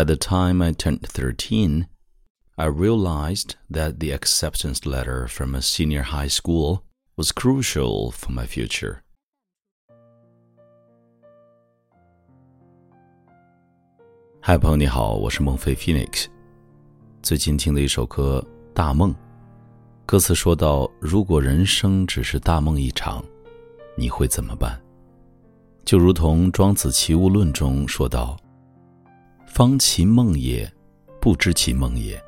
By the time I turned 13, I realized that the acceptance letter from a senior high school was crucial for my future. 嗨，朋友你好，我是孟非 Phoenix。最近听的一首歌《大梦》，歌词说到：如果人生只是大梦一场，你会怎么办？就如同《庄子齐物论》中说道：“方其梦也，不知其梦也。”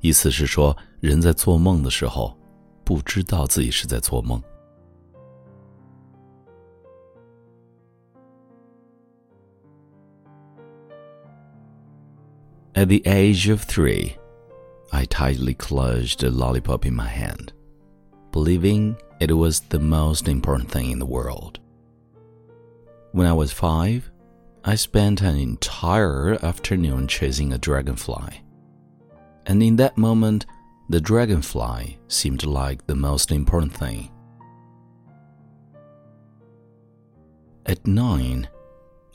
意思是说，人在做梦的时候，不知道自己是在做梦。At the age of three, I tightly clutched a lollipop in my hand, believing it was the most important thing in the world. When I was five, I spent an entire afternoon chasing a dragonfly. And in that moment, the dragonfly seemed like the most important thing. At nine,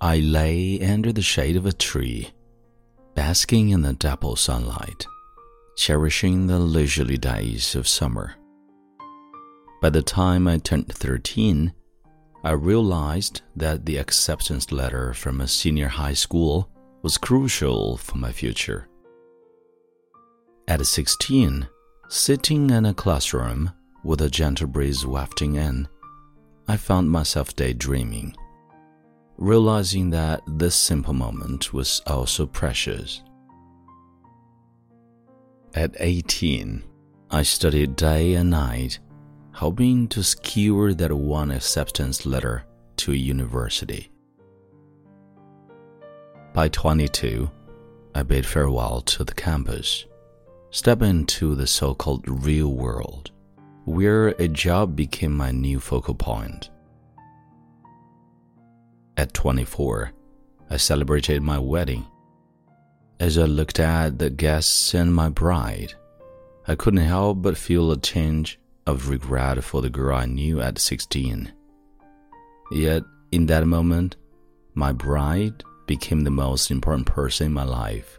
I lay under the shade of a tree basking in the dapple sunlight, cherishing the leisurely days of summer. By the time I turned 13, I realized that the acceptance letter from a senior high school was crucial for my future. At 16, sitting in a classroom with a gentle breeze wafting in, I found myself daydreaming realizing that this simple moment was also precious. At 18, I studied day and night, hoping to secure that one acceptance letter to a university. By 22, I bid farewell to the campus, step into the so called real world, where a job became my new focal point. At 24, I celebrated my wedding. As I looked at the guests and my bride, I couldn't help but feel a tinge of regret for the girl I knew at 16. Yet, in that moment, my bride became the most important person in my life.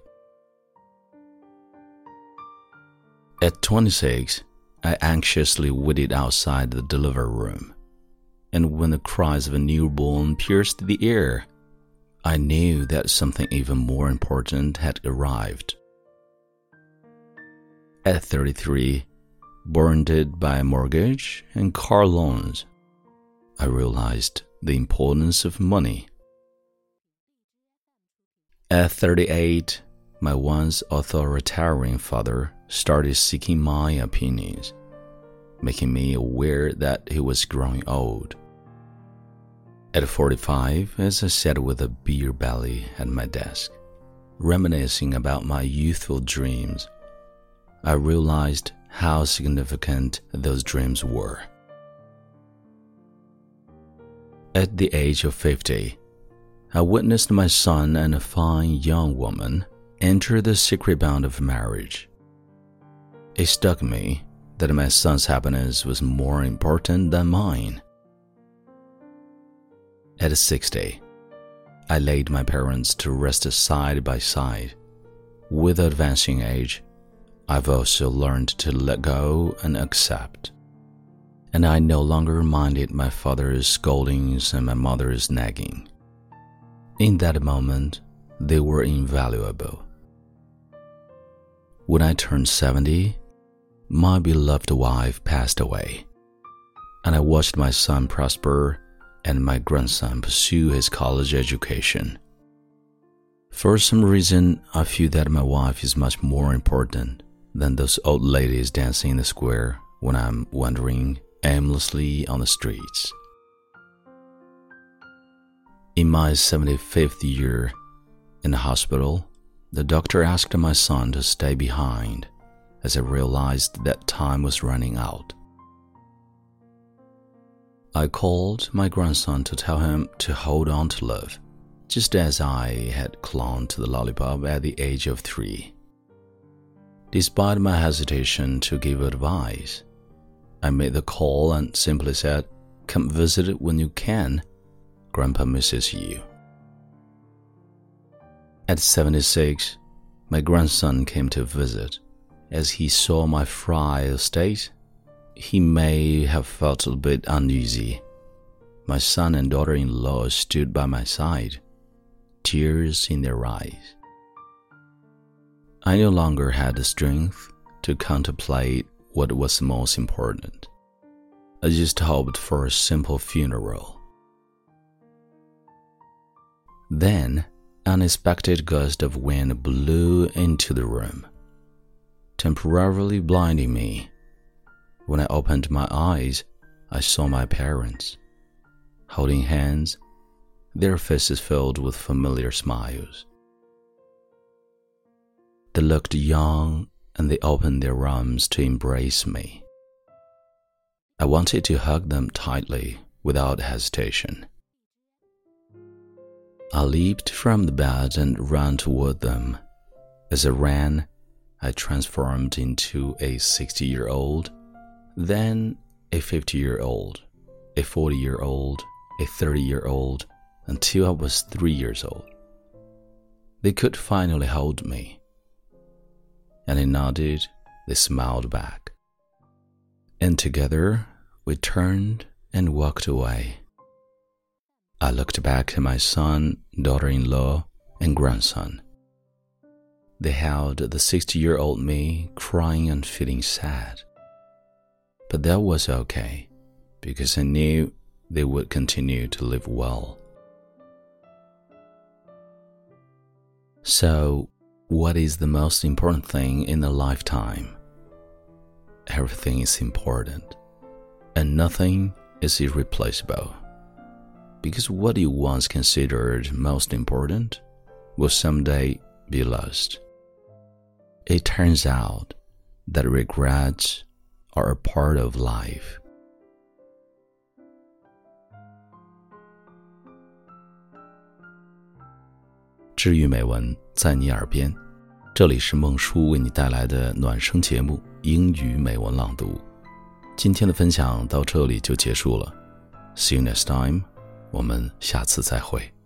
At 26, I anxiously waited outside the delivery room and when the cries of a newborn pierced the air, I knew that something even more important had arrived. At 33, burned by mortgage and car loans, I realized the importance of money. At 38, my once authoritarian father started seeking my opinions making me aware that he was growing old. At 45, as I sat with a beer belly at my desk, reminiscing about my youthful dreams, I realized how significant those dreams were. At the age of 50, I witnessed my son and a fine young woman enter the secret bond of marriage. It struck me that my son's happiness was more important than mine. At 60, I laid my parents to rest side by side. With advancing age, I've also learned to let go and accept. And I no longer minded my father's scoldings and my mother's nagging. In that moment, they were invaluable. When I turned 70, my beloved wife passed away, and I watched my son prosper and my grandson pursue his college education. For some reason, I feel that my wife is much more important than those old ladies dancing in the square when I'm wandering aimlessly on the streets. In my 75th year in the hospital, the doctor asked my son to stay behind as I realized that time was running out. I called my grandson to tell him to hold on to love, just as I had clung to the lollipop at the age of three. Despite my hesitation to give advice, I made the call and simply said, Come visit when you can. Grandpa misses you. At 76, my grandson came to visit. As he saw my frail state, he may have felt a bit uneasy. My son and daughter in law stood by my side, tears in their eyes. I no longer had the strength to contemplate what was most important. I just hoped for a simple funeral. Then, an unexpected gust of wind blew into the room, temporarily blinding me. When I opened my eyes, I saw my parents, holding hands, their faces filled with familiar smiles. They looked young and they opened their arms to embrace me. I wanted to hug them tightly without hesitation. I leaped from the bed and ran toward them. As I ran, I transformed into a 60 year old, then a 50 year old, a 40 year old, a 30 year old, until I was three years old. They could finally hold me. And I nodded, they smiled back. And together we turned and walked away. I looked back at my son, daughter in law, and grandson. They held the 60 year old me crying and feeling sad. But that was okay because I knew they would continue to live well. So, what is the most important thing in a lifetime? Everything is important, and nothing is irreplaceable. Because what you once considered most important will someday be lost. It turns out that regrets are a part of life. 在你耳边，这里是孟叔为你带来的暖声节目《英语美文朗读》。今天的分享到这里就结束了。See you next time. 我们下次再会。